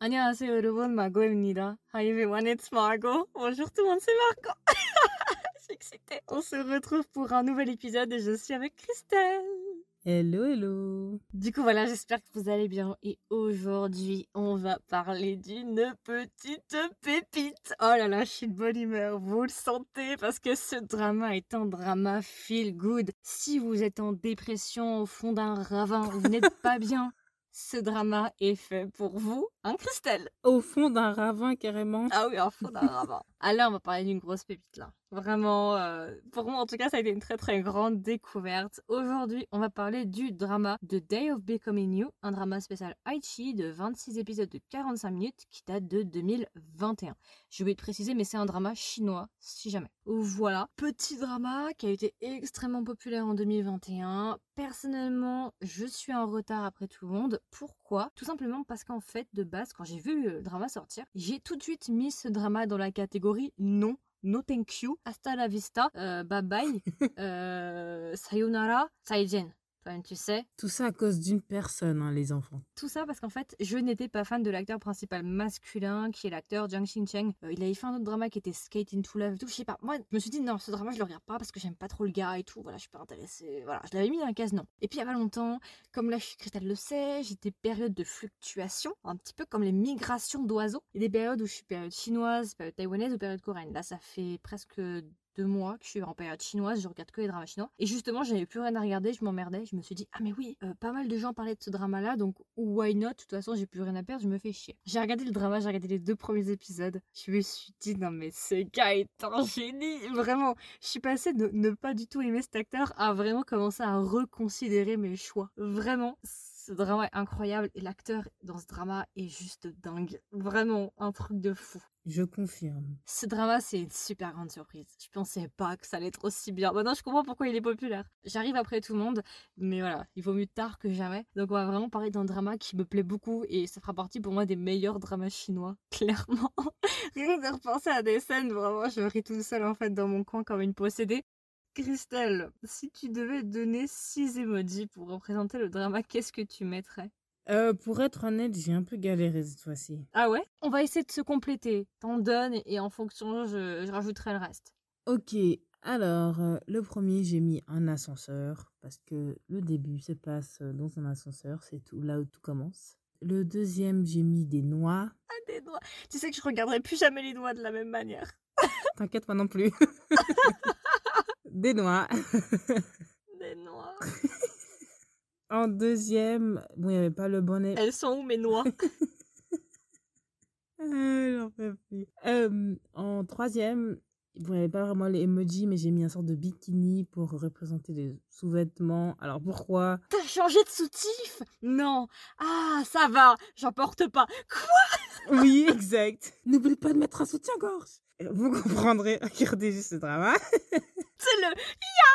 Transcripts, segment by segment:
안녕하세요 여러분, 마고입니다. Hi everyone, it's Margot. Bonjour tout le monde, c'est Margot. je suis excitée. On se retrouve pour un nouvel épisode et je suis avec Christelle. Hello, hello. Du coup, voilà, j'espère que vous allez bien. Et aujourd'hui, on va parler d'une petite pépite. Oh là là, je suis de bonne humeur. Vous le sentez parce que ce drama est un drama feel good. Si vous êtes en dépression au fond d'un ravin, vous n'êtes pas bien. ce drama est fait pour vous, hein, Christelle? Au fond d'un ravin, carrément. Ah oui, au fond d'un ravin. Alors, on va parler d'une grosse pépite là. Vraiment, euh, pour moi en tout cas, ça a été une très très grande découverte. Aujourd'hui, on va parler du drama The Day of Becoming You, un drama spécial Aichi de 26 épisodes de 45 minutes qui date de 2021. Je vais te préciser, mais c'est un drama chinois, si jamais. Voilà, petit drama qui a été extrêmement populaire en 2021. Personnellement, je suis en retard après tout le monde. Pourquoi? Tout simplement parce qu'en fait, de base, quand j'ai vu le drama sortir, j'ai tout de suite mis ce drama dans la catégorie non no thank you, hasta la vista, euh, bye bye, euh, sayonara, saijen tu sais. Tout ça à cause d'une personne, hein, les enfants. Tout ça parce qu'en fait, je n'étais pas fan de l'acteur principal masculin, qui est l'acteur Jiang Xincheng. Euh, il avait fait un autre drama qui était Skate into Love et tout. Je sais pas. Moi, je me suis dit, non, ce drama, je le regarde pas parce que j'aime pas trop le gars et tout. Voilà, je suis pas intéressée. Voilà, je l'avais mis dans la case non. Et puis, il y a pas longtemps, comme là, Christelle le sait, j'ai des périodes de fluctuation, un petit peu comme les migrations d'oiseaux. Il y a des périodes où je suis période chinoise, période taïwanaise ou période coréenne. Là, ça fait presque deux mois que je suis en période chinoise, je regarde que les dramas chinois. Et justement, j'avais plus rien à regarder, je m'emmerdais. Je me suis dit, ah mais oui, euh, pas mal de gens parlaient de ce drama-là, donc why not? De toute façon, j'ai plus rien à perdre, je me fais chier. J'ai regardé le drama, j'ai regardé les deux premiers épisodes. Je me suis dit, non mais ce gars est un génie Vraiment, je suis passée de ne pas du tout aimer cet acteur à vraiment commencer à reconsidérer mes choix. Vraiment, ce drama est incroyable et l'acteur dans ce drama est juste dingue. Vraiment un truc de fou. Je confirme. Ce drama, c'est une super grande surprise. Je pensais pas que ça allait être aussi bien. Maintenant, je comprends pourquoi il est populaire. J'arrive après tout le monde, mais voilà, il vaut mieux tard que jamais. Donc, on va vraiment parler d'un drama qui me plaît beaucoup et ça fera partie pour moi des meilleurs dramas chinois, clairement. Rien de repenser à des scènes, vraiment, je ris tout seul en fait dans mon coin comme une possédée. Christelle, si tu devais donner 6 emojis pour représenter le drama, qu'est-ce que tu mettrais? Euh, pour être honnête, j'ai un peu galéré cette fois-ci. Ah ouais? On va essayer de se compléter. T'en donnes et en fonction, je, rajouterai le reste. Ok, alors euh, le premier, j'ai mis un ascenseur parce que le début se passe dans un ascenseur, c'est tout là où tout commence. Le deuxième, j'ai mis des noix. Ah, des noix Tu sais que je regarderai plus jamais les noix de la même manière. T'inquiète, moi non plus. Des noix. Des noix. en deuxième, bon, il n'y avait pas le bonnet. Elles sont où mes noix J'en peux plus. Euh, en troisième, bon, il n'y avait pas vraiment les emojis, mais j'ai mis un sorte de bikini pour représenter les sous-vêtements. Alors pourquoi? T'as changé de soutif? Non. Ah, ça va, j'en porte pas. Quoi? Oui, exact. N'oublie pas de mettre un soutien-gorge. Vous comprendrez, regardez juste ce drama. C'est le Ya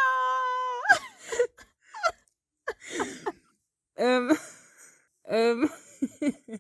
euh, euh,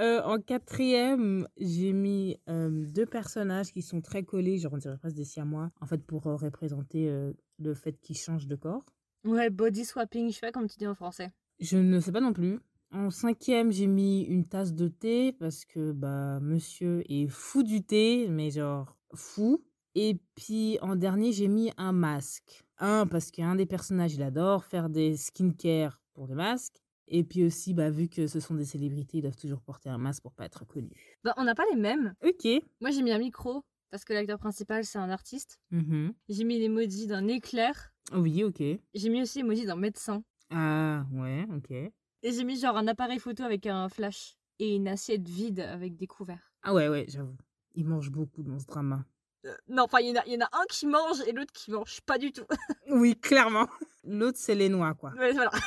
euh, En quatrième, j'ai mis deux personnages qui sont très collés, genre on dirait presque des siamois, en fait pour représenter le fait qu'ils changent de corps. Ouais, body swapping, je sais pas comme tu dis en français. Je ne sais pas non plus. En cinquième, j'ai mis une tasse de thé parce que bah monsieur est fou du thé, mais genre fou. Et puis en dernier, j'ai mis un masque. Un, parce qu'un des personnages, il adore faire des skincare pour le masque. Et puis aussi, bah, vu que ce sont des célébrités, ils doivent toujours porter un masque pour pas être connus. Bah, on n'a pas les mêmes. Ok. Moi, j'ai mis un micro, parce que l'acteur principal, c'est un artiste. Mmh j'ai mis l'emoji d'un éclair. Oui, ok. J'ai mis aussi l'emoji d'un médecin. Ah, ouais, ok. Et j'ai mis genre un appareil photo avec un flash et une assiette vide avec des couverts. Ah ouais, ouais, j'avoue. Il mange beaucoup dans ce drama. Euh, non, enfin, il y, y, en a un qui mange et l'autre qui mange pas du tout. oui, clairement. L'autre, c'est les noix, quoi. Ouais, voilà.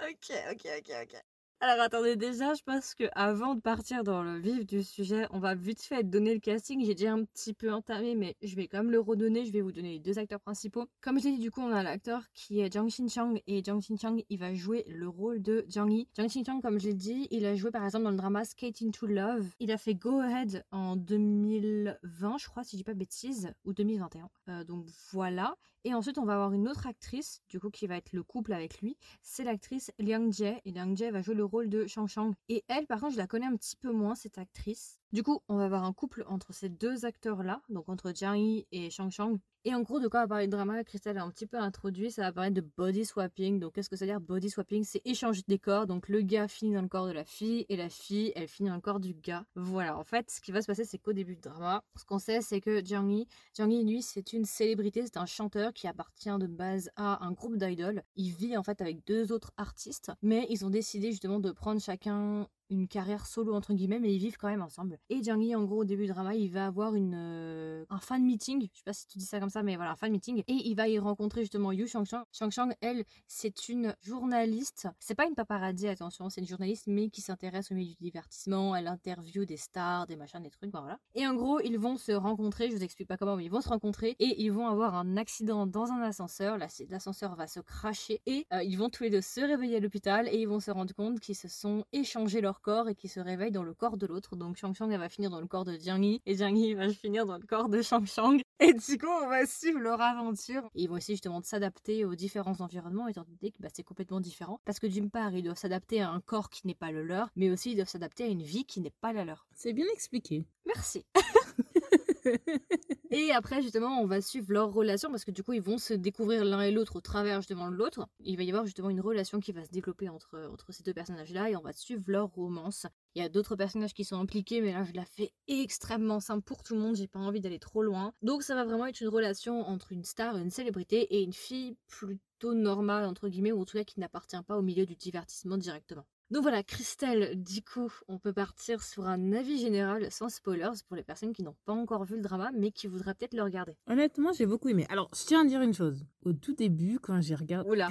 ok, ok, ok, ok. Alors attendez, déjà, je pense que avant de partir dans le vif du sujet, on va vite fait donner le casting. J'ai déjà un petit peu entamé, mais je vais quand même le redonner. Je vais vous donner les deux acteurs principaux. Comme je l'ai dit, du coup, on a l'acteur qui est Jang Shin-chang et Jang Shin-chang, il va jouer le rôle de Jang Yi. Jang Shin-chang, comme je l'ai dit, il a joué par exemple dans le drama Skate into Love. Il a fait Go Ahead en 2020, je crois, si je dis pas bêtises, ou 2021. Euh, donc voilà. Et ensuite, on va avoir une autre actrice, du coup, qui va être le couple avec lui. C'est l'actrice Liang Jie. Et Liang Jie va jouer le rôle de Shang Shang. Et elle, par contre, je la connais un petit peu moins, cette actrice. Du coup, on va avoir un couple entre ces deux acteurs-là, donc entre Jiang Yi et Shang Shang. Et en gros, de quoi va parler de drama, Christelle a un petit peu introduit, ça va parler de body swapping. Donc, qu'est-ce que ça veut dire body swapping? C'est échanger des corps. Donc, le gars finit dans le corps de la fille et la fille, elle finit dans le corps du gars. Voilà, en fait, ce qui va se passer, c'est qu'au début du drama, ce qu'on sait, c'est que Jiang Yi, Jiang Yi, lui, c'est une célébrité, c'est un chanteur qui appartient de base à un groupe d'idoles. Il vit en fait avec deux autres artistes, mais ils ont décidé justement de prendre chacun une carrière solo entre guillemets, mais ils vivent quand même ensemble. Et Jiang Yi, en gros, au début du drama, il va avoir une, euh, un fan meeting, je sais pas si tu dis ça comme ça, mais voilà, un fan meeting, et il va y rencontrer justement Yu Shangshang. Shangshang, elle, c'est une journaliste, c'est pas une paparazzi, attention, c'est une journaliste, mais qui s'intéresse au milieu du divertissement, elle interview des stars, des machins, des trucs, voilà. Et en gros, ils vont se rencontrer, je vous explique pas comment, mais ils vont se rencontrer, et ils vont avoir un accident dans un ascenseur, l'ascenseur va se cracher, et euh, ils vont tous les deux se réveiller à l'hôpital, et ils vont se rendre compte qu'ils se sont échangés leur corps et qui se réveille dans le corps de l'autre. Donc Shang Shang elle va finir dans le corps de Jiang Yi et Jiang Yi va finir dans le corps de Shang Shang. Et du coup on va suivre leur aventure. Et ils vont essayer justement de s'adapter aux différents environnements étant donné que bah, c'est complètement différent. Parce que d'une part ils doivent s'adapter à un corps qui n'est pas le leur, mais aussi ils doivent s'adapter à une vie qui n'est pas la leur. C'est bien expliqué. Merci. et après, justement, on va suivre leur relation parce que du coup, ils vont se découvrir l'un et l'autre au travers justement de l'autre. Il va y avoir justement une relation qui va se développer entre, entre ces deux personnages-là et on va suivre leur romance. Il y a d'autres personnages qui sont impliqués, mais là, je la fais extrêmement simple pour tout le monde. J'ai pas envie d'aller trop loin. Donc, ça va vraiment être une relation entre une star, une célébrité et une fille plutôt normale, entre guillemets, ou en tout cas qui n'appartient pas au milieu du divertissement directement. Donc voilà, Christelle, du coup, on peut partir sur un avis général sans spoilers pour les personnes qui n'ont pas encore vu le drama, mais qui voudraient peut-être le regarder. Honnêtement, j'ai beaucoup aimé. Alors, je tiens à dire une chose. Au tout début, quand j'ai regardé... Oula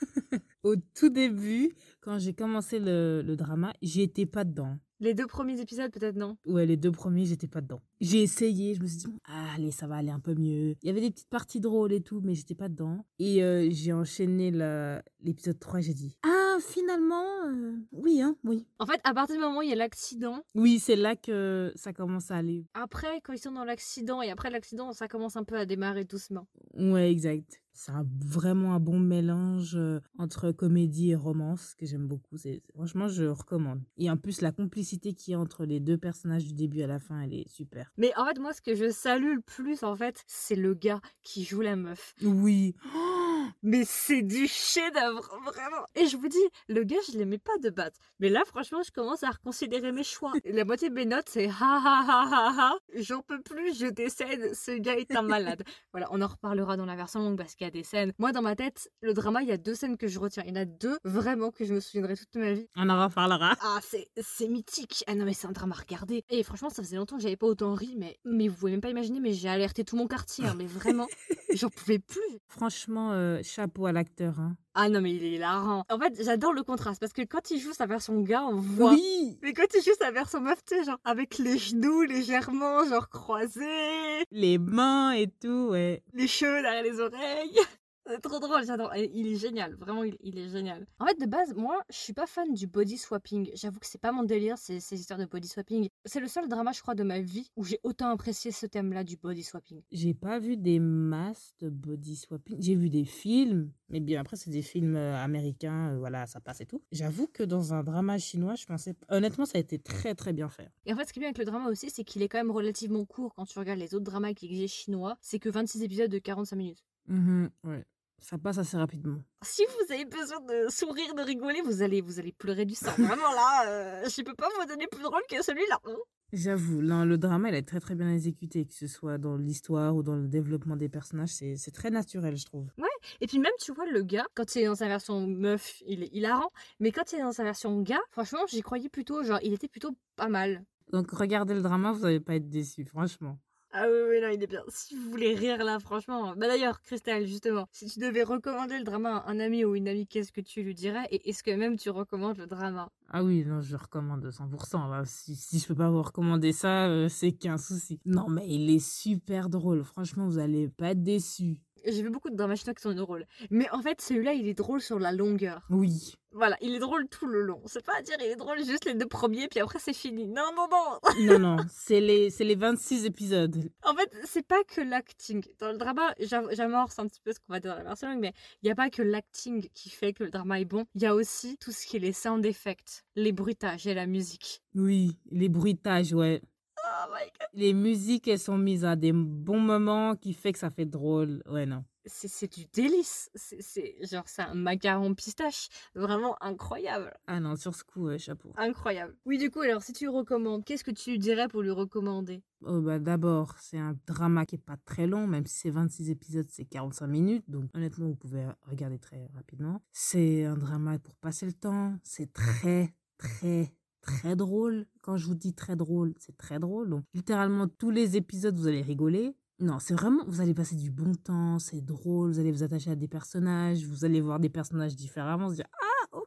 Au tout début, quand j'ai commencé le, le drama, j'étais pas dedans. Les deux premiers épisodes, peut-être non? Ouais, les deux premiers, j'étais pas dedans. J'ai essayé, je me suis dit, ah, allez, ça va aller un peu mieux. Il y avait des petites parties drôles et tout, mais j'étais pas dedans. Et euh, j'ai enchaîné l'épisode 3, j'ai dit, ah, finalement, euh, oui, hein, oui. En fait, à partir du moment où il y a l'accident. Oui, c'est là que ça commence à aller. Après, quand ils sont dans l'accident et après l'accident, ça commence un peu à démarrer doucement. Ouais, exact. C'est vraiment un bon mélange euh, entre comédie et romance que j'aime beaucoup. C'est franchement, je recommande. Et en plus, la complicité qui est entre les deux personnages du début à la fin, elle est super. Mais en fait, moi, ce que je salue le plus, en fait, c'est le gars qui joue la meuf. Oui. Mais c'est du chef-d'œuvre, vraiment. Et je vous dis, le gars, je l'aimais pas de base. Mais là, franchement, je commence à reconsidérer mes choix. La moitié de mes notes, c'est ha ha ha ha ha. J'en peux plus, je décède. Ce gars est un malade. voilà, on en reparlera dans la version longue parce qu'il y a des scènes. Moi, dans ma tête, le drama, il y a deux scènes que je retiens. Il y en a deux vraiment que je me souviendrai toute ma vie. On en reparlera. Ah, c'est mythique. Ah non, mais c'est un drama à regarder. Et franchement, ça faisait longtemps que j'avais pas autant ri, mais, mais vous pouvez même pas imaginer, mais j'ai alerté tout mon quartier. Hein, mais vraiment, j'en pouvais plus. Franchement, euh, chapeau à l'acteur. Hein. Ah non, mais il est hilarant. En fait, j'adore le contraste parce que quand il joue sa version gars, on voit. Oui Mais quand il joue sa version meuf, tu sais, genre avec les genoux légèrement, genre croisés. Les mains et tout, ouais. Les cheveux derrière les oreilles. C'est trop drôle, j'adore. Il est génial, vraiment, il, est génial. En fait, de base, moi, je suis pas fan du body swapping. J'avoue que c'est pas mon délire, ces, ces histoires de body swapping. C'est le seul drama, je crois, de ma vie où j'ai autant apprécié ce thème-là du body swapping. J'ai pas vu des masses de body swapping. J'ai vu des films, mais bien après, c'est des films euh, américains, euh, voilà, ça passe et tout. J'avoue que dans un drama chinois, je pensais. Honnêtement, ça a été très très bien fait. Et en fait, ce qui est bien avec le drama aussi, c'est qu'il est quand même relativement court quand tu regardes les autres dramas qui existent chinois. C'est que 26 épisodes de 45 minutes. Mmh ouais. Ça passe assez rapidement. Si vous avez besoin de sourire, de rigoler, vous allez, vous allez pleurer du sang. Vraiment là, euh, je peux pas vous donner plus drôle que celui-là. Hein. J'avoue, le drama, il est très très bien exécuté, que ce soit dans l'histoire ou dans le développement des personnages, c'est très naturel, je trouve. Ouais, et puis même, tu vois, le gars, quand il est dans sa version meuf, il est hilarant, mais quand il est dans sa version gars, franchement, j'y croyais plutôt, genre, il était plutôt pas mal. Donc regardez le drama, vous n'allez pas être déçu, franchement. Ah oui, oui, non, il est bien. Si vous voulez rire là, franchement. Bah d'ailleurs, Christelle, justement, si tu devais recommander le drama à un ami ou une amie, qu'est-ce que tu lui dirais Et est-ce que même tu recommandes le drama? Ah oui, non, je recommande 100%. Si, si je peux pas vous recommander ça, euh, c'est qu'un souci. Non, mais il est super drôle. Franchement, vous allez pas être déçus. J'ai vu beaucoup de dramas chinois qui sont drôles. Mais en fait, celui-là, il est drôle sur la longueur. Oui. Voilà, il est drôle tout le long. C'est pas à dire il est drôle juste les deux premiers, puis après c'est fini. Non, non, non Non, non, c'est les, c'est les 26 épisodes. En fait, c'est pas que l'acting. Dans le drama, j'am- j'amorce un petit peu ce qu'on va dire dans la version longue, mais il n'y a pas que l'acting qui fait que le drama est bon. Il y a aussi tout ce qui est les sound effects, les bruitages et la musique. Oui, les bruitages, ouais. Oh my god Les musiques, elles sont mises à des bons moments qui fait que ça fait drôle. Ouais, non. C'est du délice. C'est c'est- genre, c'est un macaron pistache. Vraiment incroyable. Ah non, sur ce coup, chapeau. Incroyable. Oui, du coup, alors si tu recommandes, qu'est-ce que tu dirais pour lui recommander? Oh, bah, d'abord, c'est un drama qui est pas très long, même si c'est 26 épisodes, c'est 45 minutes. Donc, honnêtement, vous pouvez regarder très rapidement. C'est un drama pour passer le temps. C'est très, très, très drôle. Quand je vous dis très drôle, c'est très drôle. Donc, littéralement, tous les épisodes, vous allez rigoler. Non, c'est vraiment, vous allez passer du bon temps, c'est drôle, vous allez vous attacher à des personnages, vous allez voir des personnages différemment, vous dire, ah, ok.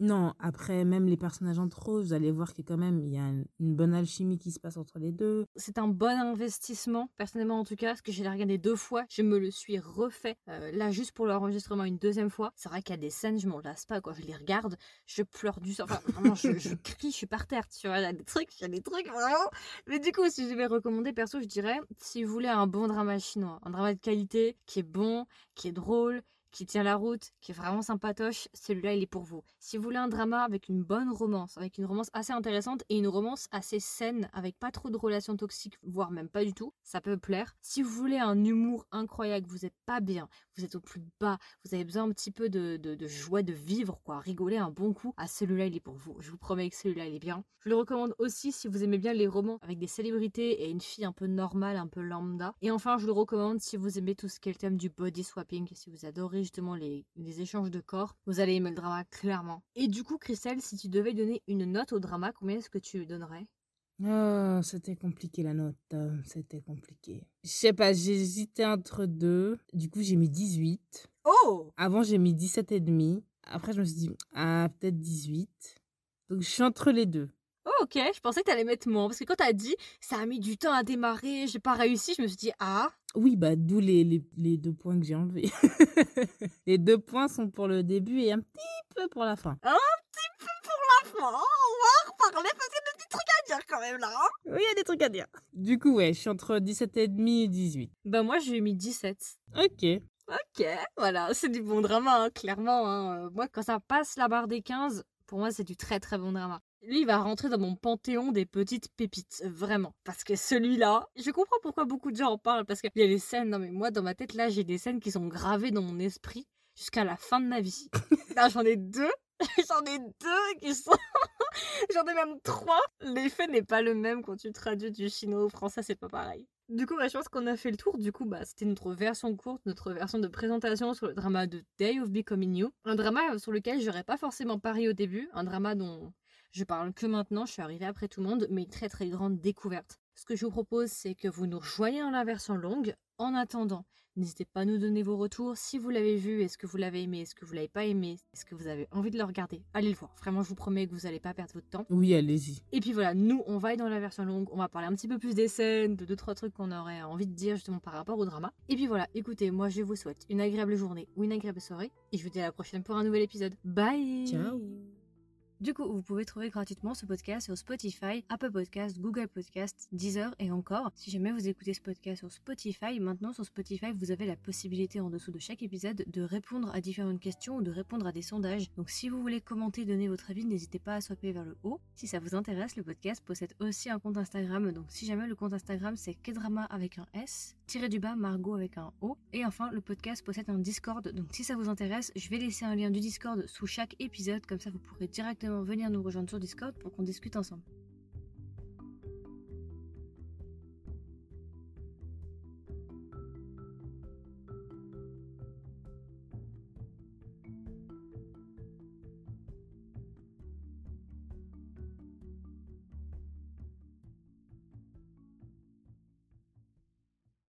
Non, après, même les personnages entre eux, vous allez voir que quand même, il y a une, une bonne alchimie qui se passe entre les deux. C'est un bon investissement, personnellement en tout cas, parce que je l'ai regardé deux fois, je me le suis refait, euh, là juste pour l'enregistrement une deuxième fois. C'est vrai qu'il y a des scènes, je m'en lasse pas, quoi. Je les regarde, je pleure du sang, enfin vraiment, je, je crie, je suis par terre, tu vois, il y a des trucs, il y a des trucs, vraiment. Mais du coup, si je devais recommander, perso, je dirais, si vous voulez un bon drama chinois, un drama de qualité, qui est bon, qui est drôle, qui tient la route, qui est vraiment sympatoche, celui-là, il est pour vous. Si vous voulez un drama avec une bonne romance, avec une romance assez intéressante et une romance assez saine, avec pas trop de relations toxiques, voire même pas du tout, ça peut plaire. Si vous voulez un humour incroyable, vous êtes pas bien, vous êtes au plus bas, vous avez besoin un petit peu de, de, joie de vivre, quoi, rigoler un bon coup, ah celui-là, il est pour vous. Je vous promets que celui-là, il est bien. Je le recommande aussi si vous aimez bien les romans avec des célébrités et une fille un peu normale, un peu lambda. Et enfin, je le recommande si vous aimez tout ce qui est le thème du body swapping, si vous adorez justement les, les échanges de corps, vous allez aimer le drama clairement. Et du coup, Christelle, si tu devais donner une note au drama, combien est-ce que tu lui donnerais? Oh, c'était compliqué la note. euh, C'était compliqué. Je sais pas, j'hésitais entre deux. Du coup, j'ai mis 18. Oh Avant, j'ai mis 17 et demi. Après, je me suis dit, ah, peut-être 18. Donc, je suis entre les deux. Oh, ok, je pensais que t'allais mettre moins, parce que quand t'as dit ça a mis du temps à démarrer, j'ai pas réussi, je me suis dit ah, Oui, bah, d'où les, les, les deux points que j'ai enlevés. les deux points sont pour le début et un petit peu pour la fin. la fin, on va reparler parce qu'il y a des petits trucs à dire quand même là. hein. Oui, il y a des trucs à dire. Du coup, ouais, je suis entre 17 et demi et 18. Bah moi j'ai mis 17. Ok. Ok, voilà, c'est du bon drama, hein, clairement. hein. Moi, quand ça passe la barre des 15, pour moi, c'est du très très bon drama. Lui, il va rentrer dans mon panthéon des petites pépites, vraiment. Parce que celui-là, je comprends pourquoi beaucoup de gens en parlent, parce qu'il y a des scènes, non mais moi, dans ma tête, là, j'ai des scènes qui sont gravées dans mon esprit jusqu'à la fin de ma vie. J'en ai deux. J'en ai deux qui sont... J'en ai même trois. L'effet n'est pas le même quand tu traduis du chinois au français, c'est pas pareil. Du coup, bah, je pense qu'on a fait le tour. Du coup, bah, c'était notre version courte, notre version de présentation sur le drama de Day of Becoming You. Un drama sur lequel j'aurais pas forcément parié au début. Un drama dont je parle que maintenant. Je suis arrivée après tout le monde, mais une très très grande découverte. Ce que je vous propose, c'est que vous nous rejoignez dans la version longue. En attendant, n'hésitez pas à nous donner vos retours. Si vous l'avez vu, est-ce que vous l'avez aimé, est-ce que vous l'avez pas aimé, est-ce que vous avez envie de le regarder? Allez le voir. Vraiment, je vous promets que vous n'allez pas perdre votre temps. Oui, allez-y. Et puis voilà, nous, on va être dans la version longue, on va parler un petit peu plus des scènes, de deux trois trucs qu'on aurait envie de dire justement par rapport au drama. Et puis voilà, écoutez, moi je vous souhaite une agréable journée ou une agréable soirée, et je vous dis à la prochaine pour un nouvel épisode. Bye Ciao. Du coup, vous pouvez trouver gratuitement ce podcast sur Spotify, Apple Podcast, Google Podcast, Deezer et encore. Si jamais vous écoutez ce podcast sur Spotify, maintenant sur Spotify, vous avez la possibilité en dessous de chaque épisode de répondre à différentes questions ou de répondre à des sondages. Donc si vous voulez commenter, donner votre avis, n'hésitez pas à swapper vers le haut. Si ça vous intéresse, le podcast possède aussi un compte Instagram. Donc si jamais le compte Instagram c'est Kedrama avec un S, tiré du bas Margot avec un O. Et enfin, le podcast possède un Discord. Donc si ça vous intéresse, je vais laisser un lien du Discord sous chaque épisode. Comme ça, vous pourrez directement venir nous rejoindre sur Discord pour qu'on discute ensemble.